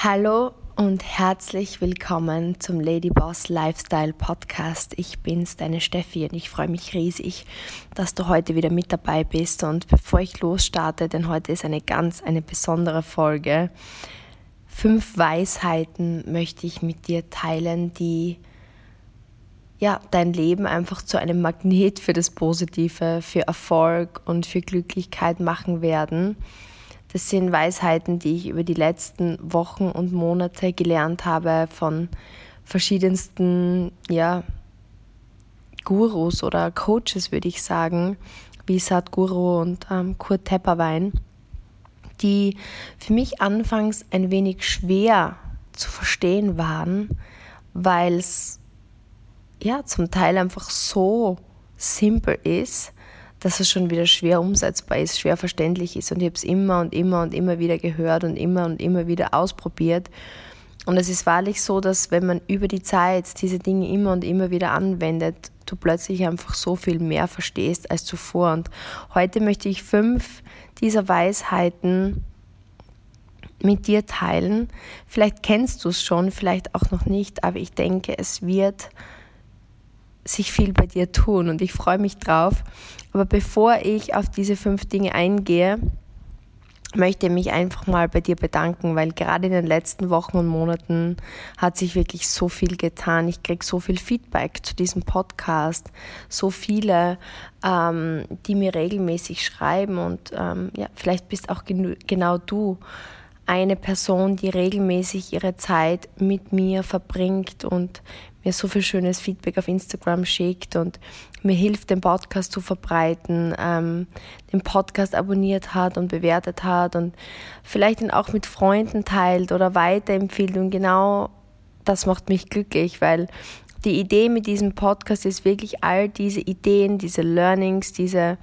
Hallo und herzlich willkommen zum Ladyboss Lifestyle Podcast. Ich bin's, deine Steffi, und ich freue mich riesig, dass du heute wieder mit dabei bist. Und bevor ich losstarte, denn heute ist eine ganz, eine besondere Folge, fünf Weisheiten möchte ich mit dir teilen, die ja, dein Leben einfach zu einem Magnet für das Positive, für Erfolg und für Glücklichkeit machen werden. Das sind Weisheiten, die ich über die letzten Wochen und Monate gelernt habe von verschiedensten ja, Gurus oder Coaches, würde ich sagen, wie Sadhguru und ähm, Kurt Tepperwein, die für mich anfangs ein wenig schwer zu verstehen waren, weil es ja zum Teil einfach so simpel ist dass es schon wieder schwer umsetzbar ist, schwer verständlich ist. Und ich habe es immer und immer und immer wieder gehört und immer und immer wieder ausprobiert. Und es ist wahrlich so, dass wenn man über die Zeit diese Dinge immer und immer wieder anwendet, du plötzlich einfach so viel mehr verstehst als zuvor. Und heute möchte ich fünf dieser Weisheiten mit dir teilen. Vielleicht kennst du es schon, vielleicht auch noch nicht, aber ich denke, es wird sich viel bei dir tun und ich freue mich drauf. Aber bevor ich auf diese fünf Dinge eingehe, möchte ich mich einfach mal bei dir bedanken, weil gerade in den letzten Wochen und Monaten hat sich wirklich so viel getan. Ich kriege so viel Feedback zu diesem Podcast, so viele, ähm, die mir regelmäßig schreiben und ähm, ja, vielleicht bist auch genau du eine Person, die regelmäßig ihre Zeit mit mir verbringt und mir so viel schönes Feedback auf Instagram schickt und mir hilft, den Podcast zu verbreiten, ähm, den Podcast abonniert hat und bewertet hat und vielleicht ihn auch mit Freunden teilt oder weiterempfiehlt. Und genau das macht mich glücklich, weil die Idee mit diesem Podcast ist wirklich all diese Ideen, diese Learnings, diese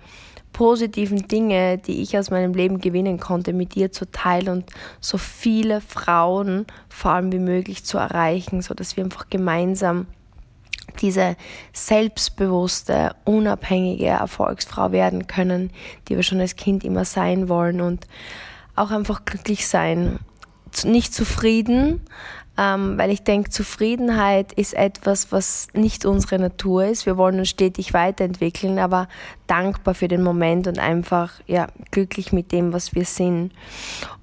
positiven Dinge, die ich aus meinem Leben gewinnen konnte, mit dir zu teilen und so viele Frauen vor allem wie möglich zu erreichen, sodass wir einfach gemeinsam diese selbstbewusste, unabhängige Erfolgsfrau werden können, die wir schon als Kind immer sein wollen und auch einfach glücklich sein. Nicht zufrieden, ähm, weil ich denke, Zufriedenheit ist etwas, was nicht unsere Natur ist. Wir wollen uns stetig weiterentwickeln, aber dankbar für den Moment und einfach ja, glücklich mit dem, was wir sind.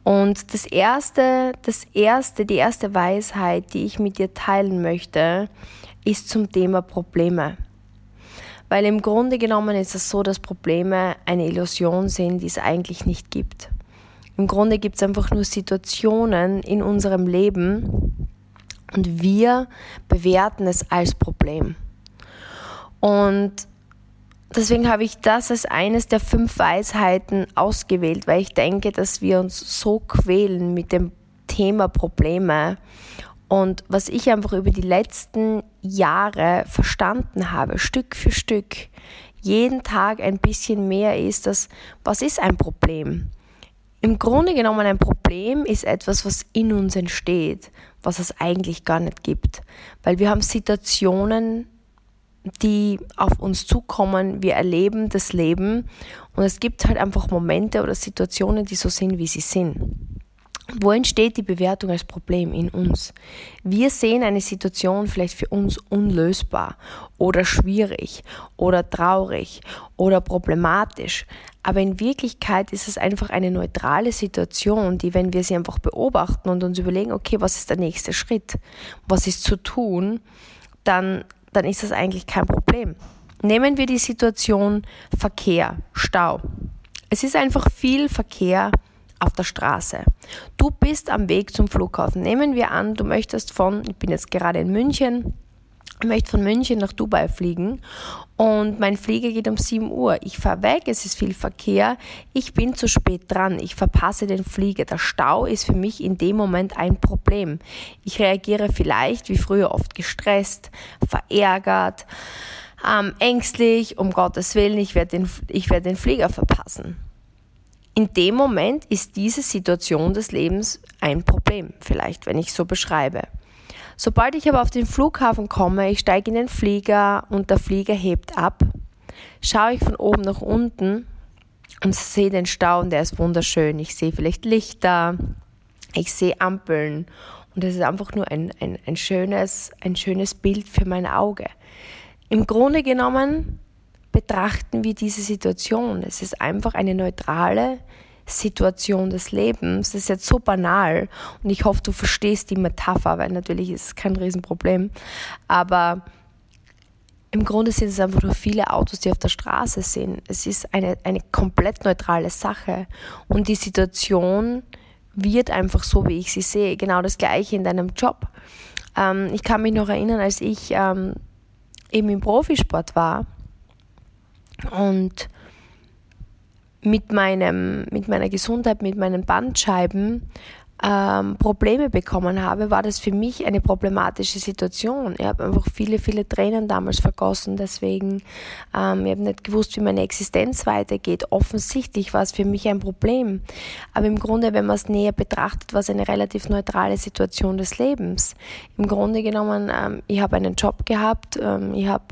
Und das erste, das erste, die erste Weisheit, die ich mit dir teilen möchte, ist zum Thema Probleme. Weil im Grunde genommen ist es so, dass Probleme eine Illusion sind, die es eigentlich nicht gibt. Im Grunde gibt es einfach nur Situationen in unserem Leben und wir bewerten es als Problem. Und deswegen habe ich das als eines der fünf Weisheiten ausgewählt, weil ich denke, dass wir uns so quälen mit dem Thema Probleme. Und was ich einfach über die letzten Jahre verstanden habe, Stück für Stück, jeden Tag ein bisschen mehr ist, dass, was ist ein Problem? Im Grunde genommen ein Problem ist etwas, was in uns entsteht, was es eigentlich gar nicht gibt. Weil wir haben Situationen, die auf uns zukommen, wir erleben das Leben und es gibt halt einfach Momente oder Situationen, die so sind, wie sie sind. Wo entsteht die Bewertung als Problem in uns? Wir sehen eine Situation vielleicht für uns unlösbar oder schwierig oder traurig oder problematisch, aber in Wirklichkeit ist es einfach eine neutrale Situation, die, wenn wir sie einfach beobachten und uns überlegen, okay, was ist der nächste Schritt, was ist zu tun, dann, dann ist das eigentlich kein Problem. Nehmen wir die Situation Verkehr, Stau. Es ist einfach viel Verkehr auf der Straße. Du bist am Weg zum Flughafen. Nehmen wir an, du möchtest von, ich bin jetzt gerade in München, ich möchte von München nach Dubai fliegen und mein Flieger geht um 7 Uhr. Ich fahre weg, es ist viel Verkehr, ich bin zu spät dran, ich verpasse den Flieger. Der Stau ist für mich in dem Moment ein Problem. Ich reagiere vielleicht wie früher oft gestresst, verärgert, ähm, ängstlich, um Gottes Willen, ich werde den, ich werde den Flieger verpassen. In dem Moment ist diese Situation des Lebens ein Problem, vielleicht, wenn ich so beschreibe. Sobald ich aber auf den Flughafen komme, ich steige in den Flieger und der Flieger hebt ab, schaue ich von oben nach unten und sehe den Stau und der ist wunderschön. Ich sehe vielleicht Lichter, Ich sehe Ampeln und es ist einfach nur ein, ein, ein, schönes, ein schönes Bild für mein Auge. Im Grunde genommen betrachten wir diese Situation. Es ist einfach eine neutrale Situation des Lebens. Das ist jetzt so banal und ich hoffe, du verstehst die Metapher, weil natürlich ist es kein Riesenproblem. Aber im Grunde sind es einfach nur viele Autos, die auf der Straße sind. Es ist eine, eine komplett neutrale Sache und die Situation wird einfach so, wie ich sie sehe. Genau das gleiche in deinem Job. Ähm, ich kann mich noch erinnern, als ich ähm, eben im Profisport war und mit, meinem, mit meiner Gesundheit, mit meinen Bandscheiben ähm, Probleme bekommen habe, war das für mich eine problematische Situation. Ich habe einfach viele, viele Tränen damals vergossen. Deswegen, ähm, ich habe nicht gewusst, wie meine Existenz weitergeht. Offensichtlich war es für mich ein Problem. Aber im Grunde, wenn man es näher betrachtet, war es eine relativ neutrale Situation des Lebens. Im Grunde genommen, ähm, ich habe einen Job gehabt, ähm, ich habe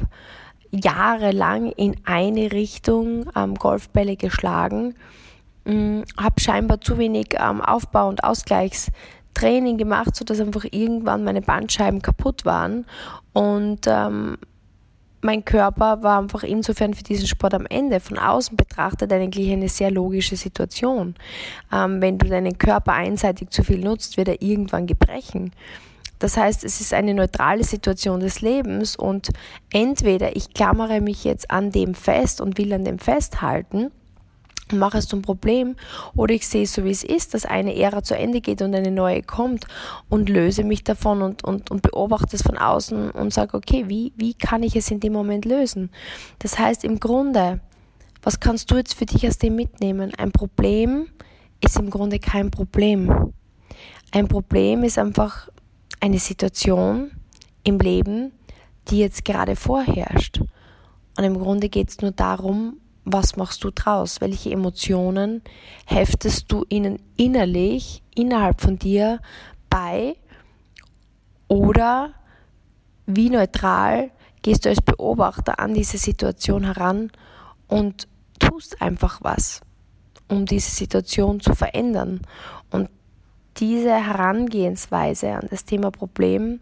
jahrelang in eine Richtung ähm, Golfbälle geschlagen Mm, habe scheinbar zu wenig ähm, Aufbau- und Ausgleichstraining gemacht, sodass einfach irgendwann meine Bandscheiben kaputt waren. Und ähm, mein Körper war einfach insofern für diesen Sport am Ende. Von außen betrachtet eigentlich eine sehr logische Situation. Ähm, wenn du deinen Körper einseitig zu viel nutzt, wird er irgendwann gebrechen. Das heißt, es ist eine neutrale Situation des Lebens und entweder ich klammere mich jetzt an dem fest und will an dem festhalten mache es zum Problem oder ich sehe es so, wie es ist, dass eine Ära zu Ende geht und eine neue kommt und löse mich davon und, und, und beobachte es von außen und sage, okay, wie, wie kann ich es in dem Moment lösen? Das heißt, im Grunde, was kannst du jetzt für dich aus dem mitnehmen? Ein Problem ist im Grunde kein Problem. Ein Problem ist einfach eine Situation im Leben, die jetzt gerade vorherrscht. Und im Grunde geht es nur darum, was machst du draus? Welche Emotionen heftest du ihnen innerlich, innerhalb von dir bei? Oder wie neutral gehst du als Beobachter an diese Situation heran und tust einfach was, um diese Situation zu verändern? Diese Herangehensweise an das Thema Problem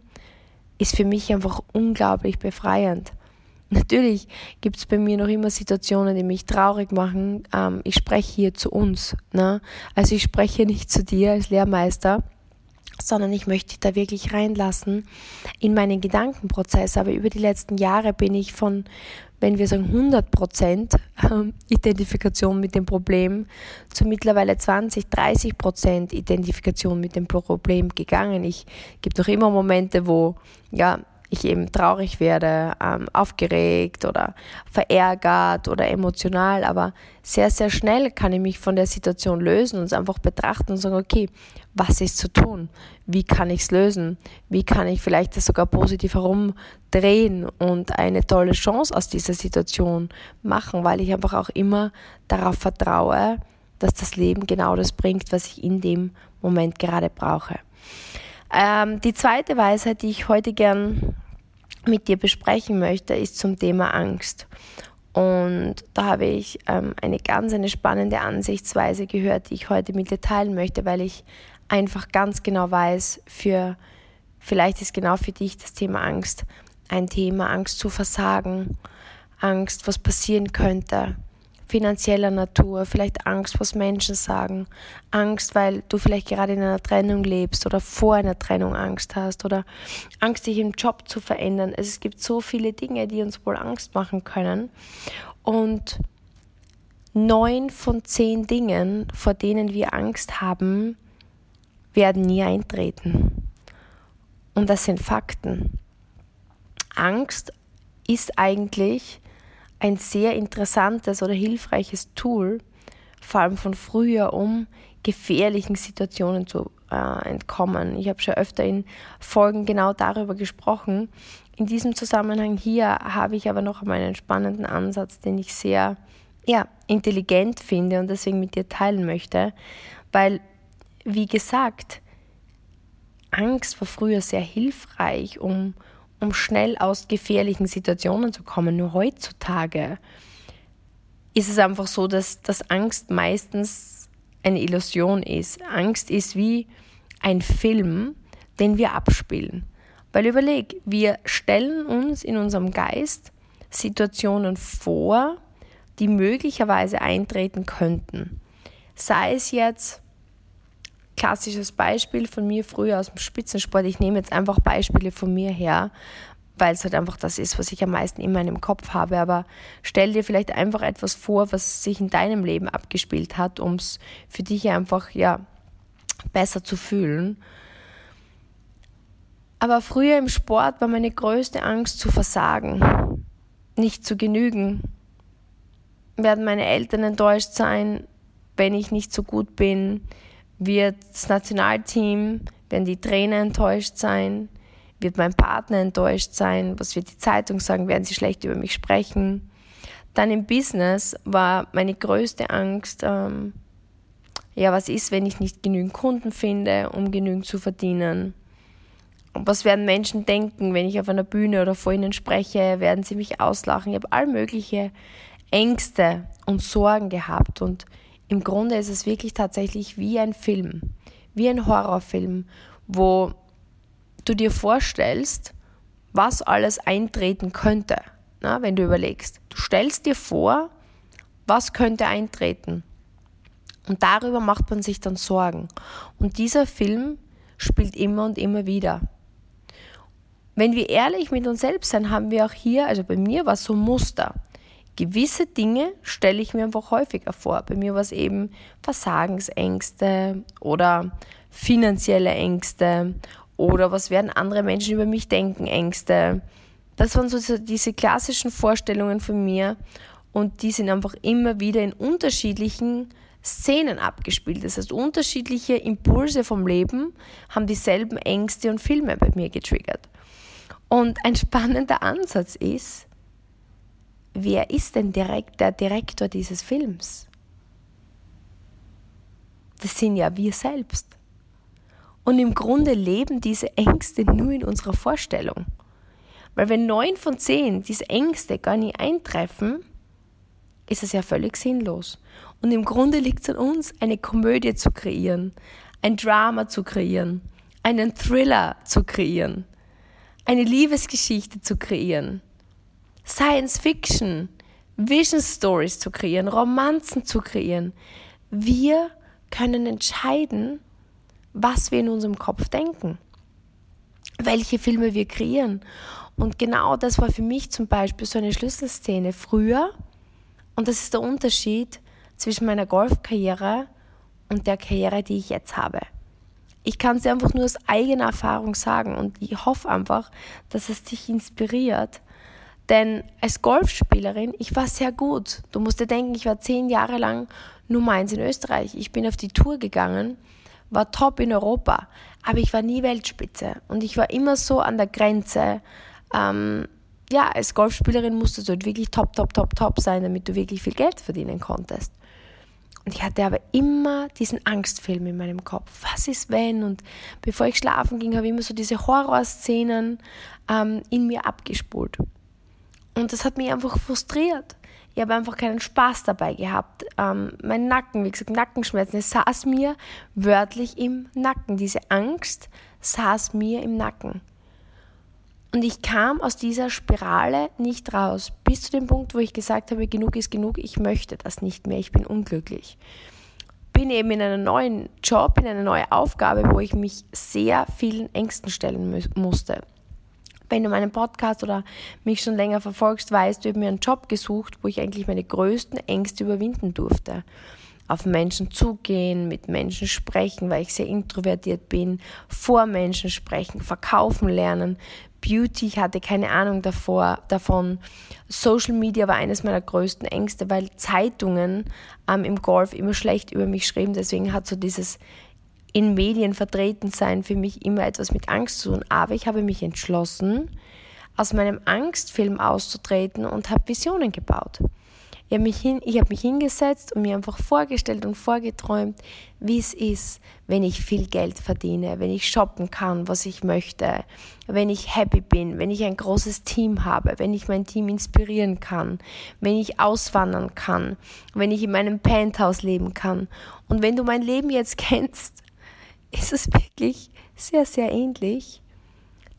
ist für mich einfach unglaublich befreiend. Natürlich gibt es bei mir noch immer Situationen, die mich traurig machen. Ähm, ich spreche hier zu uns. Ne? Also ich spreche nicht zu dir als Lehrmeister, sondern ich möchte dich da wirklich reinlassen in meinen Gedankenprozess. Aber über die letzten Jahre bin ich von, wenn wir sagen 100% ähm, Identifikation mit dem Problem zu mittlerweile 20, 30% Identifikation mit dem Problem gegangen. Ich gibt noch immer Momente, wo ja ich eben traurig werde, ähm, aufgeregt oder verärgert oder emotional, aber sehr, sehr schnell kann ich mich von der Situation lösen und es einfach betrachten und sagen, okay, was ist zu tun? Wie kann ich es lösen? Wie kann ich vielleicht das sogar positiv herumdrehen und eine tolle Chance aus dieser Situation machen, weil ich einfach auch immer darauf vertraue, dass das Leben genau das bringt, was ich in dem Moment gerade brauche. Ähm, die zweite Weisheit, die ich heute gern mit dir besprechen möchte, ist zum Thema Angst. Und da habe ich ähm, eine ganz eine spannende Ansichtsweise gehört, die ich heute mit dir teilen möchte, weil ich einfach ganz genau weiß, für vielleicht ist genau für dich das Thema Angst ein Thema, Angst zu versagen, Angst, was passieren könnte, finanzieller Natur, vielleicht Angst, was Menschen sagen, Angst, weil du vielleicht gerade in einer Trennung lebst oder vor einer Trennung Angst hast oder Angst, dich im Job zu verändern. Es gibt so viele Dinge, die uns wohl Angst machen können. Und neun von zehn Dingen, vor denen wir Angst haben, werden nie eintreten. Und das sind Fakten. Angst ist eigentlich ein sehr interessantes oder hilfreiches Tool, vor allem von früher, um gefährlichen Situationen zu äh, entkommen. Ich habe schon öfter in Folgen genau darüber gesprochen. In diesem Zusammenhang hier habe ich aber noch einmal einen spannenden Ansatz, den ich sehr ja, intelligent finde und deswegen mit dir teilen möchte, weil, wie gesagt, Angst war früher sehr hilfreich, um um schnell aus gefährlichen Situationen zu kommen. Nur heutzutage ist es einfach so, dass, dass Angst meistens eine Illusion ist. Angst ist wie ein Film, den wir abspielen. Weil überleg, wir stellen uns in unserem Geist Situationen vor, die möglicherweise eintreten könnten. Sei es jetzt klassisches Beispiel von mir früher aus dem Spitzensport. Ich nehme jetzt einfach Beispiele von mir her, weil es halt einfach das ist, was ich am meisten in meinem Kopf habe. Aber stell dir vielleicht einfach etwas vor, was sich in deinem Leben abgespielt hat, um es für dich einfach ja besser zu fühlen. Aber früher im Sport war meine größte Angst zu versagen, nicht zu genügen. Werden meine Eltern enttäuscht sein, wenn ich nicht so gut bin? Wird das Nationalteam, werden die Trainer enttäuscht sein? Wird mein Partner enttäuscht sein? Was wird die Zeitung sagen? Werden sie schlecht über mich sprechen? Dann im Business war meine größte Angst, ähm, ja, was ist, wenn ich nicht genügend Kunden finde, um genügend zu verdienen? Und was werden Menschen denken, wenn ich auf einer Bühne oder vor ihnen spreche? Werden sie mich auslachen? Ich habe all mögliche Ängste und Sorgen gehabt und im Grunde ist es wirklich tatsächlich wie ein Film, wie ein Horrorfilm, wo du dir vorstellst, was alles eintreten könnte, na, wenn du überlegst. Du stellst dir vor, was könnte eintreten. Und darüber macht man sich dann Sorgen. Und dieser Film spielt immer und immer wieder. Wenn wir ehrlich mit uns selbst sind, haben wir auch hier, also bei mir war es so ein Muster gewisse Dinge stelle ich mir einfach häufiger vor. Bei mir war es eben Versagensängste oder finanzielle Ängste oder was werden andere Menschen über mich denken, Ängste. Das waren so diese klassischen Vorstellungen von mir und die sind einfach immer wieder in unterschiedlichen Szenen abgespielt. Das heißt, unterschiedliche Impulse vom Leben haben dieselben Ängste und Filme bei mir getriggert. Und ein spannender Ansatz ist, wer ist denn direkt der Direktor dieses Films? Das sind ja wir selbst. Und im Grunde leben diese Ängste nur in unserer Vorstellung. Weil wenn neun von zehn diese Ängste gar nie eintreffen, ist es ja völlig sinnlos. Und im Grunde liegt es an uns, eine Komödie zu kreieren, ein Drama zu kreieren, einen Thriller zu kreieren, eine Liebesgeschichte zu kreieren, Science Fiction, Vision Stories zu kreieren, Romanzen zu kreieren. Wir können entscheiden, was wir in unserem Kopf denken, welche Filme wir kreieren. Und genau das war für mich zum Beispiel so eine Schlüsselszene früher. Und das ist der Unterschied zwischen meiner Golfkarriere und der Karriere, die ich jetzt habe. Ich kann es dir einfach nur aus eigener Erfahrung sagen und ich hoffe einfach, dass es dich inspiriert, denn als Golfspielerin, ich war sehr gut. Du musst dir denken, ich war zehn Jahre lang Nummer eins in Österreich. Ich bin auf die Tour gegangen, war top in Europa, aber ich war nie Weltspitze. Und ich war immer so an der Grenze. Ähm, ja, als Golfspielerin musstest du halt wirklich top, top, top, top sein, damit du wirklich viel Geld verdienen konntest. Und ich hatte aber immer diesen Angstfilm in meinem Kopf. Was ist wenn? Und bevor ich schlafen ging, habe ich immer so diese Horrorszenen ähm, in mir abgespult. Und das hat mich einfach frustriert. Ich habe einfach keinen Spaß dabei gehabt. Ähm, mein Nacken, wie gesagt, Nackenschmerzen, es saß mir wörtlich im Nacken. Diese Angst saß mir im Nacken. Und ich kam aus dieser Spirale nicht raus, bis zu dem Punkt, wo ich gesagt habe, genug ist genug, ich möchte das nicht mehr, ich bin unglücklich. Bin eben in einen neuen Job, in eine neue Aufgabe, wo ich mich sehr vielen Ängsten stellen musste. Wenn du meinen Podcast oder mich schon länger verfolgst, weißt du, ich habe mir einen Job gesucht, wo ich eigentlich meine größten Ängste überwinden durfte. Auf Menschen zugehen, mit Menschen sprechen, weil ich sehr introvertiert bin, vor Menschen sprechen, verkaufen lernen. Beauty, ich hatte keine Ahnung davor, davon. Social Media war eines meiner größten Ängste, weil Zeitungen ähm, im Golf immer schlecht über mich schrieben. Deswegen hat so dieses in Medien vertreten sein für mich immer etwas mit Angst zu tun. Aber ich habe mich entschlossen, aus meinem Angstfilm auszutreten und habe Visionen gebaut. Ich habe mich, habe mich hingesetzt und mir einfach vorgestellt und vorgeträumt, wie es ist, wenn ich viel Geld verdiene, wenn ich shoppen kann, was ich möchte, wenn ich happy bin, wenn ich ein großes Team habe, wenn ich mein Team inspirieren kann, wenn ich auswandern kann, wenn ich in meinem Penthouse leben kann. Und wenn du mein Leben jetzt kennst, ist es wirklich sehr, sehr ähnlich.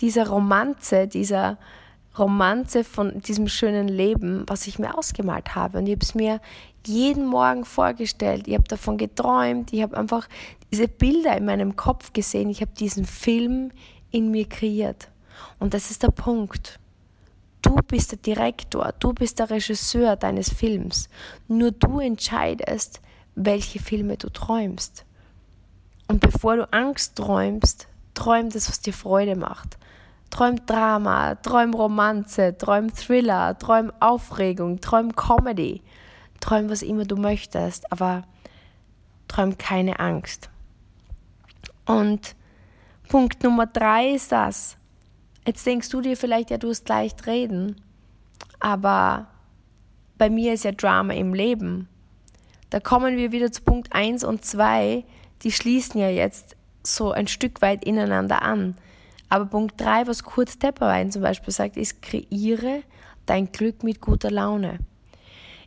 Dieser Romanze, dieser Romanze von diesem schönen Leben, was ich mir ausgemalt habe. Und ich habe es mir jeden Morgen vorgestellt. Ich habe davon geträumt. Ich habe einfach diese Bilder in meinem Kopf gesehen. Ich habe diesen Film in mir kreiert. Und das ist der Punkt. Du bist der Direktor, du bist der Regisseur deines Films. Nur du entscheidest, welche Filme du träumst. Und bevor du Angst träumst, träum das, was dir Freude macht. Träum Drama, träum Romanze, träum Thriller, träum Aufregung, träum Comedy. Träum, was immer du möchtest, aber träum keine Angst. Und Punkt Nummer drei ist das. Jetzt denkst du dir vielleicht, ja, du hast leicht reden, aber bei mir ist ja Drama im Leben. Da kommen wir wieder zu Punkt 1 und 2, die schließen ja jetzt so ein Stück weit ineinander an. Aber Punkt 3, was Kurt Tepperwein zum Beispiel sagt, ist, kreiere dein Glück mit guter Laune.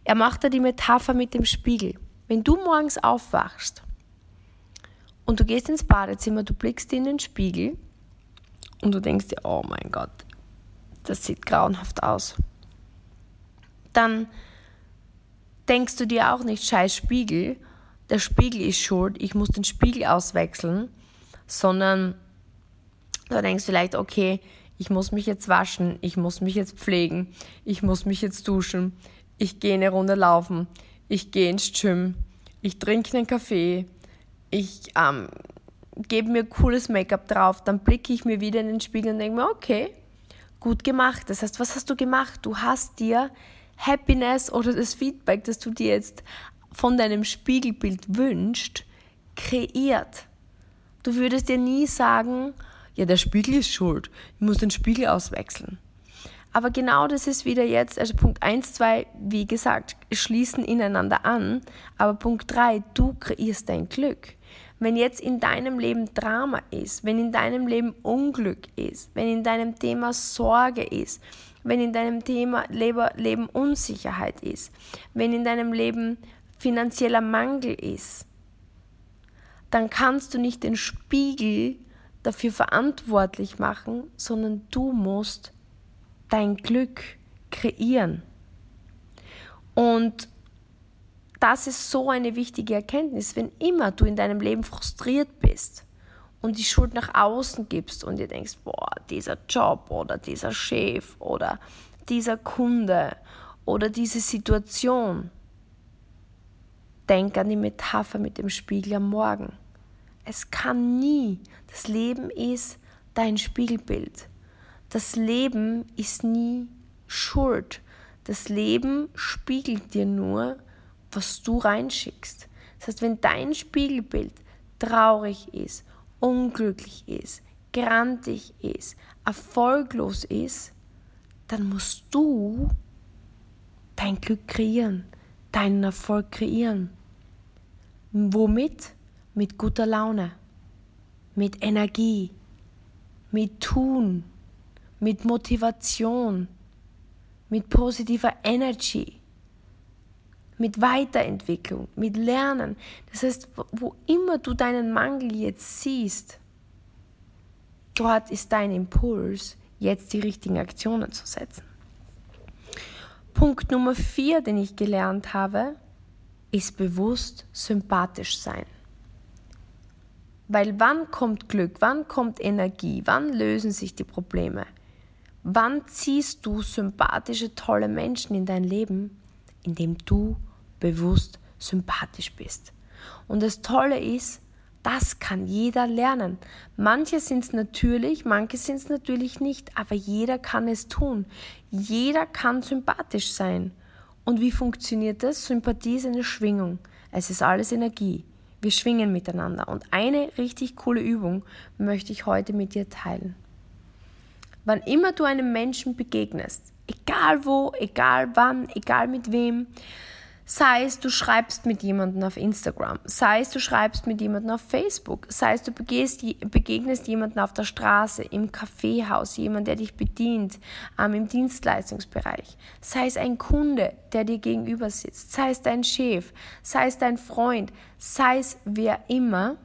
Er macht da die Metapher mit dem Spiegel. Wenn du morgens aufwachst und du gehst ins Badezimmer, du blickst in den Spiegel und du denkst dir, oh mein Gott, das sieht grauenhaft aus. Dann denkst du dir auch nicht, scheiß Spiegel, der Spiegel ist schuld, ich muss den Spiegel auswechseln, sondern du denkst vielleicht, okay, ich muss mich jetzt waschen, ich muss mich jetzt pflegen, ich muss mich jetzt duschen, ich gehe eine Runde laufen, ich gehe ins Gym, ich trinke einen Kaffee, ich ähm, gebe mir cooles Make-up drauf, dann blicke ich mir wieder in den Spiegel und denke mir, okay, gut gemacht. Das heißt, was hast du gemacht? Du hast dir Happiness oder das Feedback, das du dir jetzt von deinem Spiegelbild wünschst, kreiert. Du würdest dir nie sagen, ja, der Spiegel ist schuld, ich muss den Spiegel auswechseln. Aber genau das ist wieder jetzt, also Punkt 1, 2, wie gesagt, schließen ineinander an. Aber Punkt 3, du kreierst dein Glück. Wenn jetzt in deinem Leben Drama ist, wenn in deinem Leben Unglück ist, wenn in deinem Thema Sorge ist, wenn in deinem Thema Leben Unsicherheit ist, wenn in deinem Leben finanzieller Mangel ist, dann kannst du nicht den Spiegel dafür verantwortlich machen, sondern du musst dein Glück kreieren. Und das ist so eine wichtige Erkenntnis, wenn immer du in deinem Leben frustriert bist und die Schuld nach außen gibst und dir denkst, boah, dieser Job oder dieser Chef oder dieser Kunde oder diese Situation, denk an die Metapher mit dem Spiegel am Morgen. Es kann nie, das Leben ist dein Spiegelbild. Das Leben ist nie schuld. Das Leben spiegelt dir nur, was du reinschickst. Das heißt, wenn dein Spiegelbild traurig ist, unglücklich ist, grantig ist, erfolglos ist, dann musst du dein Glück kreieren, deinen Erfolg kreieren. Womit? Mit guter Laune, mit Energie, mit Tun, mit Motivation, mit positiver Energy, mit Weiterentwicklung, mit Lernen. Das heißt, wo immer du deinen Mangel jetzt siehst, dort ist dein Impuls, jetzt die richtigen Aktionen zu setzen. Punkt Nummer vier, den ich gelernt habe, ist bewusst sympathisch sein. Weil wann kommt Glück, wann kommt Energie, wann lösen sich die Probleme? Wann ziehst du sympathische, tolle Menschen in dein Leben? Indem du bewusst sympathisch bist. Und das Tolle ist, das kann jeder lernen. Manche sind es natürlich, manche sind es natürlich nicht, aber jeder kann es tun. Jeder kann sympathisch sein. Und wie funktioniert das? Sympathie ist eine Schwingung. Es ist alles Energie. Wir schwingen miteinander. Und eine richtig coole Übung möchte ich heute mit dir teilen. Wann immer du einem Menschen begegnest, egal wo, egal wann, egal mit wem, sei es du schreibst mit jemandem auf Instagram, sei es du schreibst mit jemandem auf Facebook, sei es du begegnest jemanden auf der Straße, im Kaffeehaus, jemand, der dich bedient, ähm, im Dienstleistungsbereich, sei es ein Kunde, der dir gegenüber sitzt, sei es dein Chef, sei es dein Freund, sei es wer immer,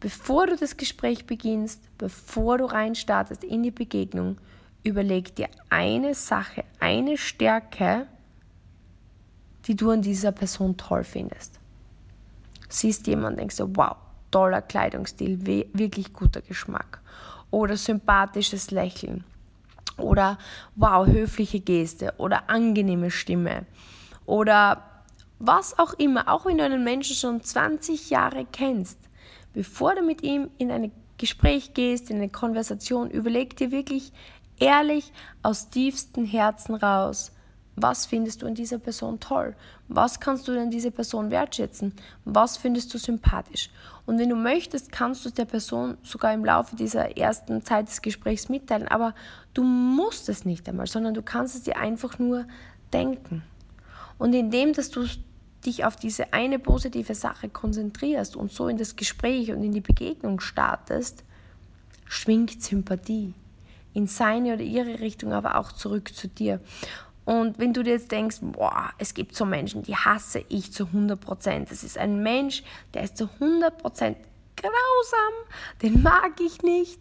Bevor du das Gespräch beginnst, bevor du reinstartest in die Begegnung, überleg dir eine Sache, eine Stärke, die du an dieser Person toll findest. Siehst jemanden, denkst du, wow, toller Kleidungsstil, wirklich guter Geschmack. Oder sympathisches Lächeln. Oder wow, höfliche Geste. Oder angenehme Stimme. Oder was auch immer, auch wenn du einen Menschen schon 20 Jahre kennst, bevor du mit ihm in ein Gespräch gehst, in eine Konversation, überleg dir wirklich ehrlich aus tiefstem Herzen raus, was findest du an dieser Person toll? Was kannst du an dieser Person wertschätzen? Was findest du sympathisch? Und wenn du möchtest, kannst du der Person sogar im Laufe dieser ersten Zeit des Gesprächs mitteilen, aber du musst es nicht einmal, sondern du kannst es dir einfach nur denken. Und indem, dass du dich auf diese eine positive Sache konzentrierst und so in das Gespräch und in die Begegnung startest, schwingt Sympathie in seine oder ihre Richtung, aber auch zurück zu dir. Und wenn du dir jetzt denkst, boah, es gibt so Menschen, die hasse ich zu 100 Prozent. Das ist ein Mensch, der ist zu 100 Prozent grausam, den mag ich nicht,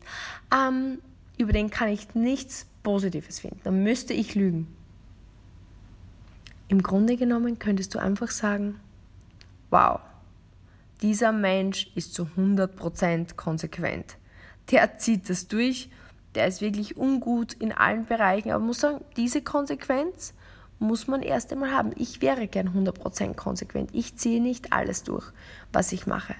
ähm, über den kann ich nichts Positives finden. Dann müsste ich lügen. Im Grunde genommen könntest du einfach sagen, wow, dieser Mensch ist zu 100% konsequent. Der zieht das durch, der ist wirklich ungut in allen Bereichen, aber muss sagen, diese Konsequenz muss man erst einmal haben. Ich wäre gern 100% konsequent. Ich ziehe nicht alles durch, was ich mache.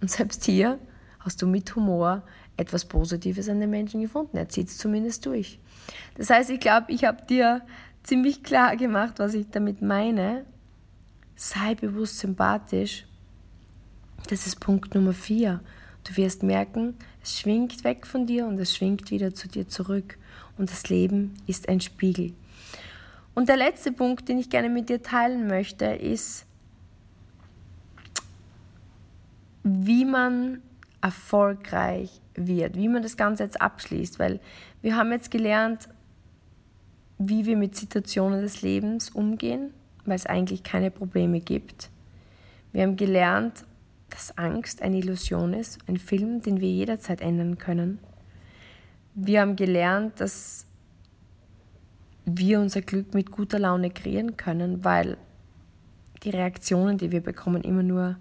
Und selbst hier hast du mit Humor etwas Positives an den Menschen gefunden. Er zieht es zumindest durch. Das heißt, ich glaube, ich habe dir ziemlich klar gemacht, was ich damit meine. Sei bewusst sympathisch. Das ist Punkt Nummer vier. Du wirst merken, es schwingt weg von dir und es schwingt wieder zu dir zurück. Und das Leben ist ein Spiegel. Und der letzte Punkt, den ich gerne mit dir teilen möchte, ist, wie man erfolgreich wird, wie man das Ganze jetzt abschließt, weil wir haben jetzt gelernt, wie wir mit Situationen des Lebens umgehen, weil es eigentlich keine Probleme gibt. Wir haben gelernt, dass Angst eine Illusion ist, ein Film, den wir jederzeit ändern können. Wir haben gelernt, dass wir unser Glück mit guter Laune kreieren können, weil die Reaktionen, die wir bekommen, immer nur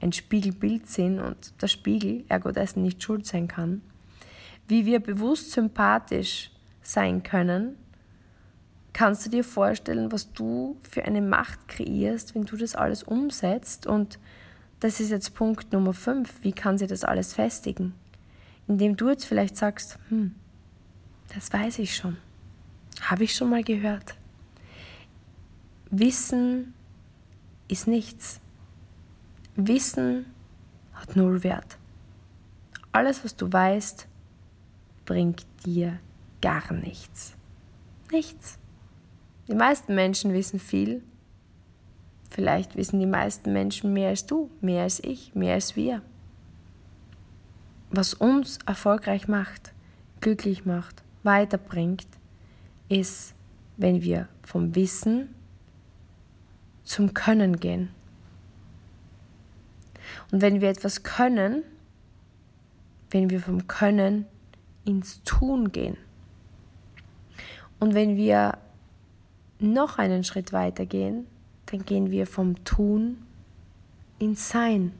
ein Spiegelbild sind und der Spiegel ergo dessen nicht schuld sein kann. Wie wir bewusst sympathisch sein können Kannst du dir vorstellen, was du für eine Macht kreierst, wenn du das alles umsetzt? Und das ist jetzt Punkt Nummer 5. Wie kann sie das alles festigen? Indem du jetzt vielleicht sagst, hm, das weiß ich schon. Habe ich schon mal gehört. Wissen ist nichts. Wissen hat null Wert. Alles, was du weißt, bringt dir gar nichts. Nichts. Die meisten Menschen wissen viel. Vielleicht wissen die meisten Menschen mehr als du, mehr als ich, mehr als wir. Was uns erfolgreich macht, glücklich macht, weiterbringt, ist, wenn wir vom Wissen zum Können gehen. Und wenn wir etwas können, wenn wir vom Können ins Tun gehen. Und wenn wir noch einen Schritt weiter gehen, dann gehen wir vom Tun ins Sein.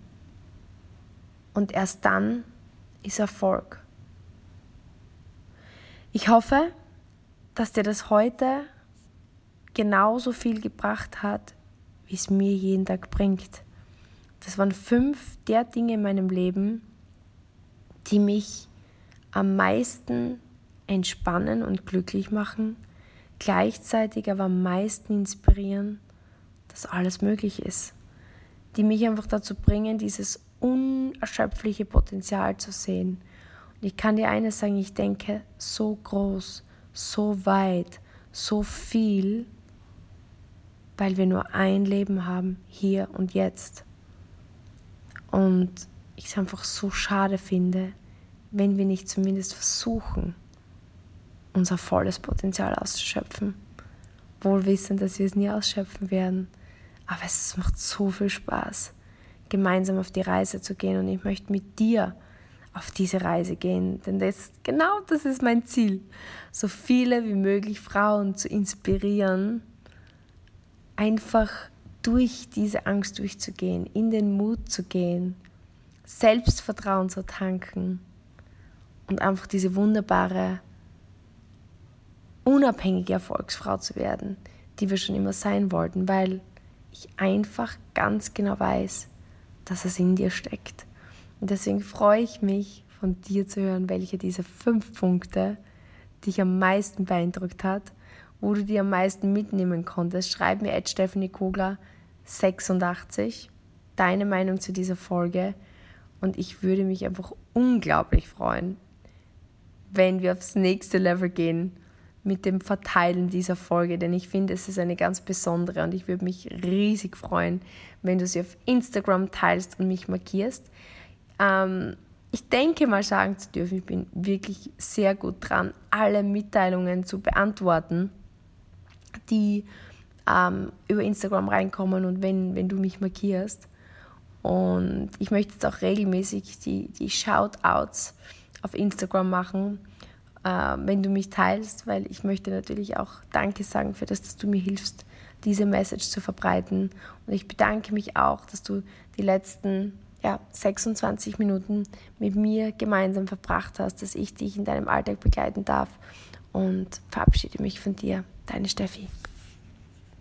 Und erst dann ist Erfolg. Ich hoffe, dass dir das heute genauso viel gebracht hat, wie es mir jeden Tag bringt. Das waren fünf der Dinge in meinem Leben, die mich am meisten entspannen und glücklich machen gleichzeitig aber am meisten inspirieren, dass alles möglich ist. Die mich einfach dazu bringen, dieses unerschöpfliche Potenzial zu sehen. Und ich kann dir eines sagen, ich denke so groß, so weit, so viel, weil wir nur ein Leben haben, hier und jetzt. Und ich es einfach so schade finde, wenn wir nicht zumindest versuchen, unser volles Potenzial auszuschöpfen. Wohl wissend, dass wir es nie ausschöpfen werden. Aber es macht so viel Spaß. gemeinsam auf die Reise zu gehen und ich möchte mit dir auf diese Reise gehen, denn das genau das ist mein Ziel, so viele wie möglich Frauen zu inspirieren, einfach durch diese Angst durchzugehen, in den Mut zu gehen, Selbstvertrauen zu tanken und einfach diese wunderbare, unabhängige Erfolgsfrau zu werden, die wir schon immer sein wollten, weil ich einfach ganz genau weiß, dass es in dir steckt. Und deswegen freue ich mich, von dir zu hören, welche dieser fünf Punkte dich am meisten beeindruckt hat, wo du dir am meisten mitnehmen konntest. Schreib mir at Stephanie Kogler 86 deine Meinung zu dieser Folge und ich würde mich einfach unglaublich freuen, wenn wir aufs nächste Level gehen mit dem Verteilen dieser Folge, denn ich finde, es ist eine ganz besondere und ich würde mich riesig freuen, wenn du sie auf Instagram teilst und mich markierst. Ähm, ich denke mal sagen zu dürfen, ich bin wirklich sehr gut dran, alle Mitteilungen zu beantworten, die ähm, über Instagram reinkommen und wenn, wenn du mich markierst. Und ich möchte jetzt auch regelmäßig die, die Shoutouts auf Instagram machen, wenn du mich teilst, weil ich möchte natürlich auch Danke sagen für das, dass du mir hilfst, diese Message zu verbreiten. Und ich bedanke mich auch, dass du die letzten ja, 26 Minuten mit mir gemeinsam verbracht hast, dass ich dich in deinem Alltag begleiten darf und verabschiede mich von dir, deine Steffi.